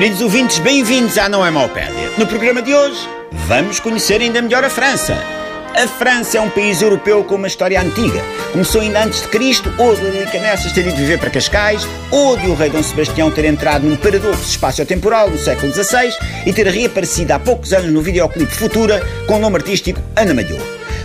Queridos ouvintes, bem-vindos à Não é Malpédia. No programa de hoje, vamos conhecer ainda melhor a França. A França é um país europeu com uma história antiga. Começou ainda antes de Cristo, ou de Canessas ter ido viver para Cascais, ou de o rei Dom Sebastião ter entrado num paradoxo espaço-temporal no século XVI e ter reaparecido há poucos anos no videoclipe Futura com o nome artístico Ana Malhou.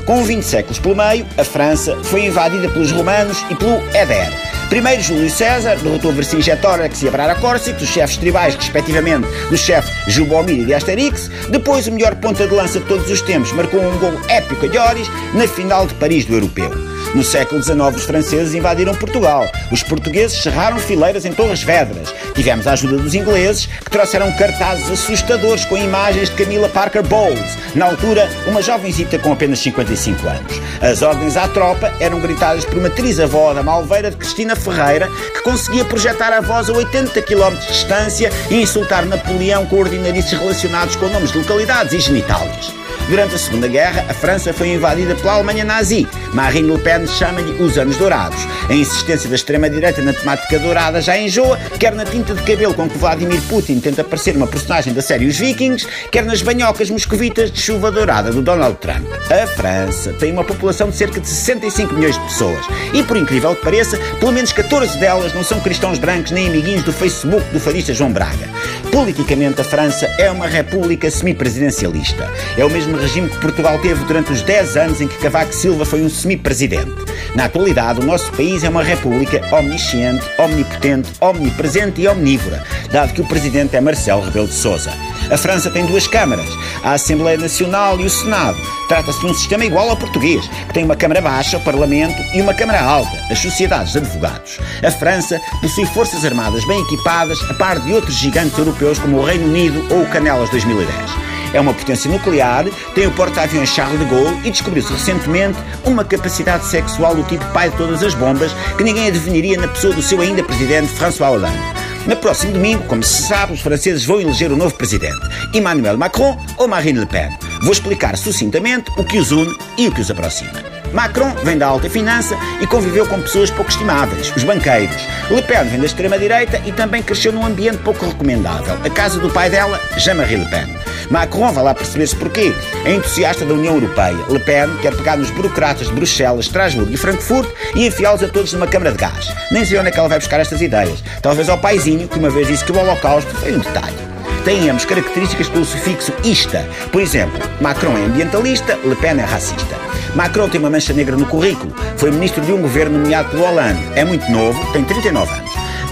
Com 20 séculos pelo meio, a França foi invadida pelos romanos e pelo Éder. Primeiro Júlio César derrotou Vercingetorix e Abrara Córsico, os chefes tribais, respectivamente, do chefe Jubomir e de Asterix. Depois, o melhor ponta de lança de todos os tempos marcou um gol épico a Lloris na final de Paris do Europeu. No século XIX, os franceses invadiram Portugal. Os portugueses cerraram fileiras em Torres Vedras. Tivemos a ajuda dos ingleses, que trouxeram cartazes assustadores com imagens de Camila Parker Bowles, na altura uma jovenzita com apenas 55 anos. As ordens à tropa eram gritadas por uma trisavó da Malveira de Cristina Ferreira, que conseguia projetar a voz a 80 km de distância e insultar Napoleão com ordinarices relacionados com nomes de localidades e genitálias. Durante a Segunda Guerra, a França foi invadida pela Alemanha nazi. Marine Le Pen chama-lhe os anos dourados. A insistência da extrema-direita na temática dourada já enjoa, quer na tinta de cabelo com que Vladimir Putin tenta parecer uma personagem da série Os Vikings, quer nas banhocas moscovitas de chuva dourada do Donald Trump. A França tem uma população de cerca de 65 milhões de pessoas e, por incrível que pareça, pelo menos 14 delas não são cristãos brancos nem amiguinhos do Facebook do fadista João Braga. Politicamente, a França é uma república semipresidencialista. É o mesmo regime que Portugal teve durante os 10 anos em que Cavaco Silva foi um semi-presidente. Na atualidade, o nosso é uma república omnisciente, omnipotente, omnipresente e omnívora, dado que o presidente é Marcelo Rebelo de Sousa. A França tem duas câmaras, a Assembleia Nacional e o Senado. Trata-se de um sistema igual ao português, que tem uma Câmara Baixa, o Parlamento, e uma Câmara Alta, as Sociedades de Advogados. A França possui forças armadas bem equipadas, a par de outros gigantes europeus como o Reino Unido ou o Canelas 2010 é uma potência nuclear, tem o porta-aviões Charles de Gaulle e descobriu-se recentemente uma capacidade sexual do tipo pai de todas as bombas que ninguém adivinharia na pessoa do seu ainda presidente François Hollande. No próximo domingo, como se sabe, os franceses vão eleger o novo presidente, Emmanuel Macron ou Marine Le Pen. Vou explicar sucintamente o que os une e o que os aproxima. Macron vem da alta finança e conviveu com pessoas pouco estimáveis, os banqueiros. Le Pen vem da extrema-direita e também cresceu num ambiente pouco recomendável, a casa do pai dela, Jean-Marie Le Pen. Macron vai lá perceber-se porquê. É entusiasta da União Europeia. Le Pen quer pegar nos burocratas de Bruxelas, Estrasburgo e Frankfurt e enfiá-los a todos numa câmara de gás. Nem sei onde é que ela vai buscar estas ideias. Talvez ao paizinho, que uma vez disse que o Holocausto foi um detalhe têm ambos características pelo sufixo ista. Por exemplo, Macron é ambientalista, Le Pen é racista. Macron tem uma mancha negra no currículo. Foi ministro de um governo nomeado pelo Hollande. É muito novo, tem 39 anos.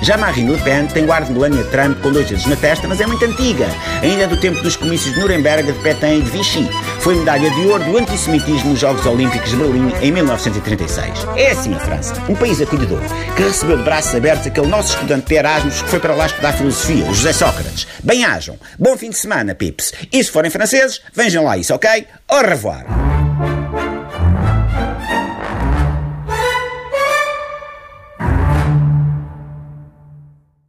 Já Marine Le Pen tem guarda de Melania Trump com dois dedos na testa, mas é muito antiga. Ainda do tempo dos comícios de Nuremberg, de Petain e de Vichy. Foi medalha de ouro do antissemitismo nos Jogos Olímpicos de Berlim em 1936. É assim a França, um país acolhedor, que recebeu de braços abertos aquele nosso estudante de Erasmus que foi para lá estudar filosofia, o José Sócrates. Bem-ajam. Bom fim de semana, pips. E se forem franceses, vejam lá isso, ok? Au revoir.